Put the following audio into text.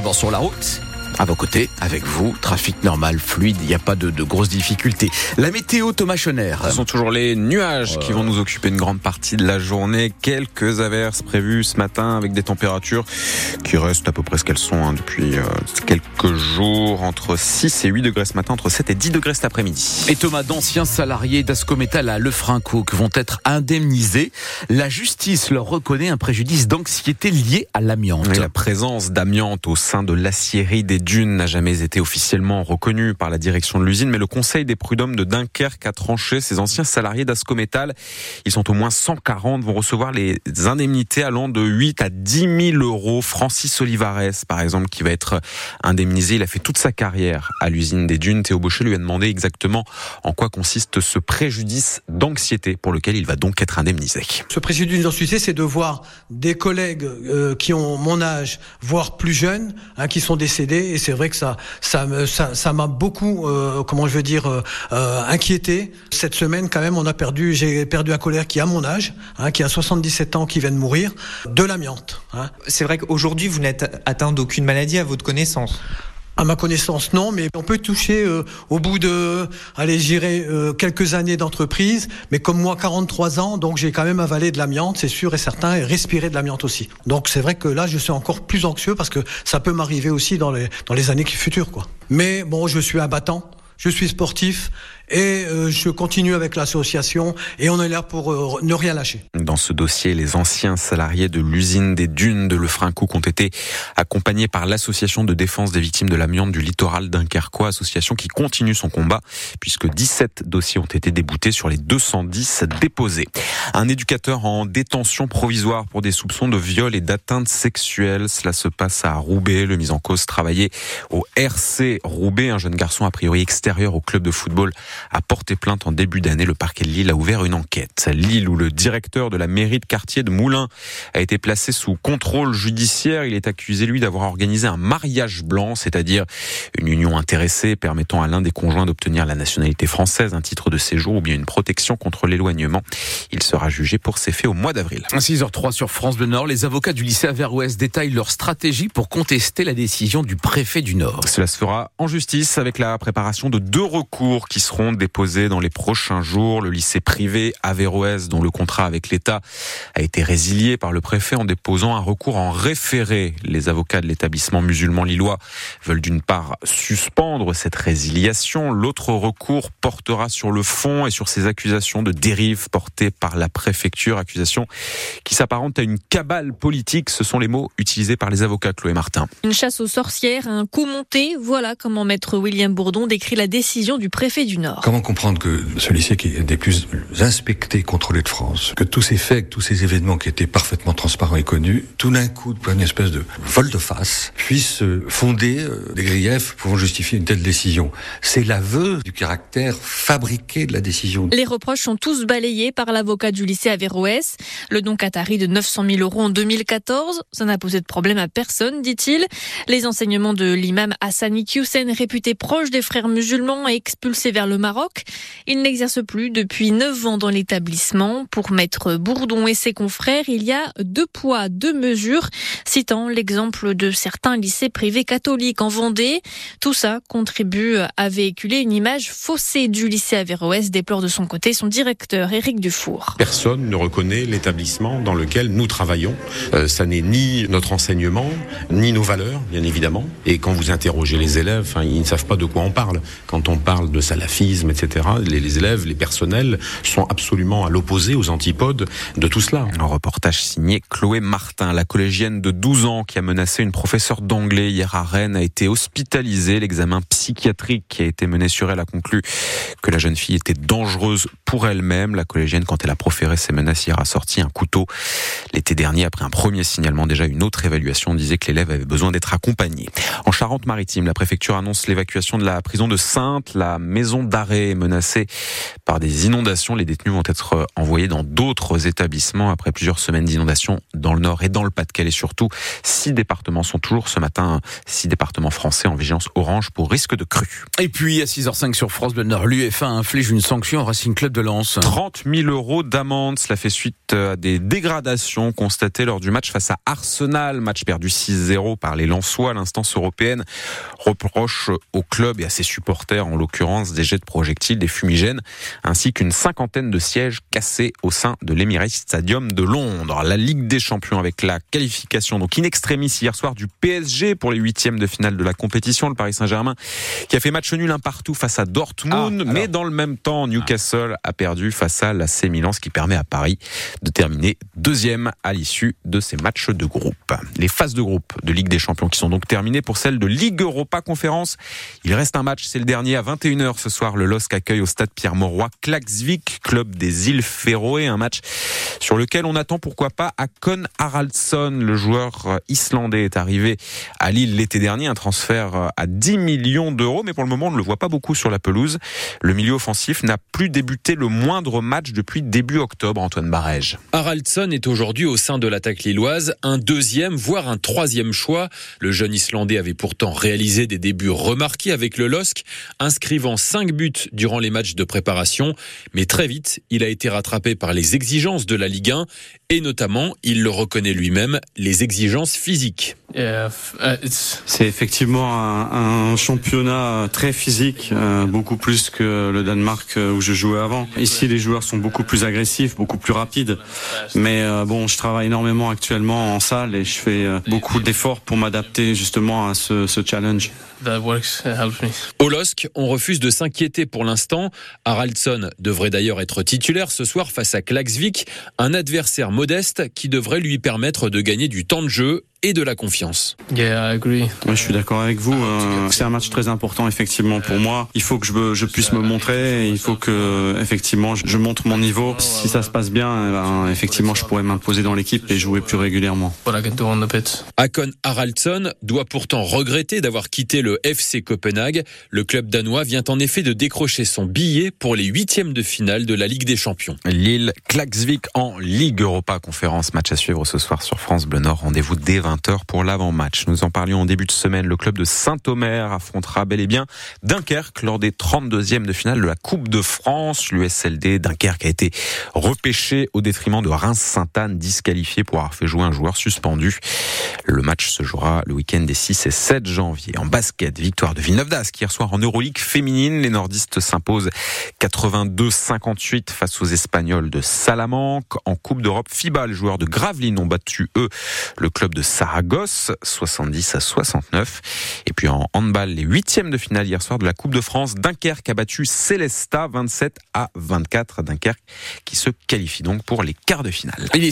D'abord sur la route à vos côtés, avec vous. Trafic normal, fluide, il n'y a pas de, de, grosses difficultés. La météo, Thomas Schoner. Ce sont toujours les nuages qui vont nous occuper une grande partie de la journée. Quelques averses prévues ce matin avec des températures qui restent à peu près ce qu'elles sont hein, depuis euh, quelques jours. Entre 6 et 8 degrés ce matin, entre 7 et 10 degrés cet après-midi. Et Thomas, d'anciens salariés d'Ascométal à Lefrancoque vont être indemnisés. La justice leur reconnaît un préjudice d'anxiété lié à l'amiante. La présence d'amiante au sein de l'acierie des Dunes n'a jamais été officiellement reconnue par la direction de l'usine, mais le Conseil des prud'hommes de Dunkerque a tranché ces anciens salariés d'Ascométal. Ils sont au moins 140, vont recevoir les indemnités allant de 8 à 10 000 euros. Francis Olivares, par exemple, qui va être indemnisé, il a fait toute sa carrière à l'usine des Dunes. Théo Baucher lui a demandé exactement en quoi consiste ce préjudice d'anxiété pour lequel il va donc être indemnisé. Ce préjudice d'anxiété, c'est de voir des collègues euh, qui ont mon âge, voire plus jeunes, hein, qui sont décédés et c'est vrai que ça, ça, ça, ça m'a beaucoup, euh, comment je veux dire, euh, euh, inquiété. Cette semaine, quand même, on a perdu, j'ai perdu un colère qui a mon âge, hein, qui a 77 ans, qui vient de mourir, de l'amiante. Hein. C'est vrai qu'aujourd'hui, vous n'êtes atteint d'aucune maladie à votre connaissance? À ma connaissance, non, mais on peut toucher euh, au bout de, allez, j'irai euh, quelques années d'entreprise, mais comme moi, 43 ans, donc j'ai quand même avalé de l'amiante, c'est sûr et certain, et respiré de l'amiante aussi. Donc c'est vrai que là, je suis encore plus anxieux parce que ça peut m'arriver aussi dans les, dans les années futures, quoi. Mais bon, je suis un battant je suis sportif et euh, je continue avec l'association et on est là pour euh, ne rien lâcher. Dans ce dossier, les anciens salariés de l'usine des dunes de Lefrancouc ont été accompagnés par l'association de défense des victimes de l'amiante du littoral dunkerquois, association qui continue son combat puisque 17 dossiers ont été déboutés sur les 210 déposés. Un éducateur en détention provisoire pour des soupçons de viol et d'atteinte sexuelle, cela se passe à Roubaix. Le mis en cause travaillait au RC Roubaix, un jeune garçon a priori externe au club de football a porté plainte en début d'année. Le parquet de Lille a ouvert une enquête. Lille, où le directeur de la mairie de quartier de Moulins a été placé sous contrôle judiciaire. Il est accusé, lui, d'avoir organisé un mariage blanc, c'est-à-dire une union intéressée permettant à l'un des conjoints d'obtenir la nationalité française, un titre de séjour ou bien une protection contre l'éloignement. Il sera jugé pour ces faits au mois d'avril. 6h03 sur France Bleu Nord, les avocats du lycée Averroès détaillent leur stratégie pour contester la décision du préfet du Nord. Cela se fera en justice avec la préparation de deux recours qui seront déposés dans les prochains jours. Le lycée privé Averroès, dont le contrat avec l'État a été résilié par le préfet en déposant un recours en référé. Les avocats de l'établissement musulman lillois veulent d'une part suspendre cette résiliation. L'autre recours portera sur le fond et sur ces accusations de dérive portées par la préfecture. Accusations qui s'apparentent à une cabale politique. Ce sont les mots utilisés par les avocats Chloé Martin. Une chasse aux sorcières, un coup monté. Voilà comment maître William Bourdon décrit la décision du préfet du Nord. Comment comprendre que ce lycée qui est des plus inspectés, contrôlés de France, que tous ces faits, tous ces événements qui étaient parfaitement transparents et connus, tout d'un coup, une espèce de vol de face, puissent fonder euh, des griefs pouvant justifier une telle décision? C'est l'aveu du caractère fabriqué de la décision. Les reproches sont tous balayés par l'avocat du lycée Averroès. Le don qatari de 900 000 euros en 2014, ça n'a posé de problème à personne, dit-il. Les enseignements de l'imam Hassani Hussein, réputé proche des frères musulman et expulsé vers le Maroc. Il n'exerce plus depuis 9 ans dans l'établissement. Pour Maître Bourdon et ses confrères, il y a deux poids, deux mesures, citant l'exemple de certains lycées privés catholiques en Vendée. Tout ça contribue à véhiculer une image faussée du lycée Averroès, déplore de son côté son directeur Éric Dufour. Personne ne reconnaît l'établissement dans lequel nous travaillons. Euh, ça n'est ni notre enseignement, ni nos valeurs, bien évidemment. Et quand vous interrogez les élèves, ils ne savent pas de quoi on parle. Quand on parle de salafisme, etc., les, les élèves, les personnels sont absolument à l'opposé, aux antipodes de tout cela. Un reportage signé Chloé Martin, la collégienne de 12 ans qui a menacé une professeure d'anglais hier à Rennes, a été hospitalisée. L'examen psychiatrique qui a été mené sur elle a conclu que la jeune fille était dangereuse pour elle-même. La collégienne, quand elle a proféré ses menaces hier, a sorti un couteau. L'été dernier, après un premier signalement, déjà une autre évaluation disait que l'élève avait besoin d'être accompagné. En Charente-Maritime, la préfecture annonce l'évacuation de la prison de Sainte. La maison d'arrêt d'arrêt menacés par des inondations. Les détenus vont être envoyés dans d'autres établissements après plusieurs semaines d'inondations dans le nord et dans le Pas-de-Calais surtout. Six départements sont toujours ce matin, six départements français en vigilance orange pour risque de crue. Et puis à 6h05 sur France Bleu Nord, l'UFA inflige une sanction au Racing Club de Lens. 30 000 euros d'amende. Cela fait suite à des dégradations constatées lors du match face à Arsenal, match perdu 6-0 par les Lensois. L'instance européenne reproche au club et à ses supporters, en l'occurrence, des jets de projectiles, des fumigènes, ainsi qu'une cinquantaine de sièges cassés au sein de l'Emirates Stadium de Londres. La Ligue des Champions avec la qualification donc in extremis hier soir du PSG pour les huitièmes de finale de la compétition. Le Paris Saint-Germain qui a fait match nul un partout face à Dortmund, ah, mais dans le même temps, Newcastle a perdu face à Milan, ce qui permet à Paris de terminer deuxième à l'issue de ces matchs de groupe. Les phases de groupe de Ligue des Champions qui sont donc terminées pour celle de Ligue Europa Conférence. Il reste un match, c'est le dernier à 21h ce soir. Le LOSC accueille au stade Pierre-Mauroy Klaxvik, club des îles Féroé, un match sur lequel on attend pourquoi pas Akon Haraldsson, le joueur islandais est arrivé à Lille l'été dernier, un transfert à 10 millions d'euros, mais pour le moment on ne le voit pas beaucoup sur la pelouse. Le milieu offensif n'a plus débuté le moindre match depuis début octobre, Antoine Barège. Haraldsson est aujourd'hui au sein de l'attaque lilloise un deuxième, voire un troisième choix. Le jeune Islandais avait pourtant réalisé des débuts remarqués avec le LOSC, inscrivant 5 buts durant les matchs de préparation, mais très vite, il a été rattrapé par les exigences de la Ligue 1 et notamment, il le reconnaît lui-même, les exigences physiques. Uh, C'est effectivement un, championnat très physique, euh, beaucoup plus que le Danemark euh, où je jouais avant. Ici, les joueurs sont beaucoup plus agressifs, beaucoup plus rapides. Mais euh, bon, je travaille énormément actuellement en salle et je fais beaucoup d'efforts pour m'adapter justement à ce, ce challenge. Au LOSC, on refuse de s'inquiéter pour l'instant. Haraldsson devrait d'ailleurs être titulaire ce soir face à Klaxvik, un adversaire modeste qui devrait lui permettre de gagner du temps de jeu et de la confiance. Yeah, I agree. je suis d'accord avec vous. Euh, c'est un match très important effectivement pour moi. Il faut que je, je puisse me montrer. Il faut que effectivement je montre mon niveau. Si ça se passe bien, eh ben, effectivement je pourrais m'imposer dans l'équipe et jouer plus régulièrement. Akon Haraldsson doit pourtant regretter d'avoir quitté le FC Copenhague. Le club danois vient en effet de décrocher son billet pour les huitièmes de finale de la Ligue des Champions. Lille, Klaxvik en Ligue Europa Conférence. Match à suivre ce soir sur France Bleu Nord. Rendez-vous dès 20h pour l'avant-match. Nous en parlions en début de semaine. Le club de Saint-Omer affrontera bel et bien Dunkerque lors des 32e de finale de la Coupe de France. L'USLD Dunkerque a été repêché au détriment de Reims-Sainte-Anne, disqualifié pour avoir fait jouer un joueur suspendu. Le match se jouera le week-end des 6 et 7 janvier. En basket, victoire de Villeneuve d'Ascq hier soir en Euroleague féminine. Les nordistes s'imposent 82-58 face aux Espagnols de Salamanque. En Coupe d'Europe, FIBA, les joueurs de Gravelines ont battu, eux, le club de Saragosse, 70 à 69. Et puis en handball, les huitièmes de finale hier soir de la Coupe de France, Dunkerque a battu Célesta 27 à 24. Dunkerque qui se qualifie donc pour les quarts de finale.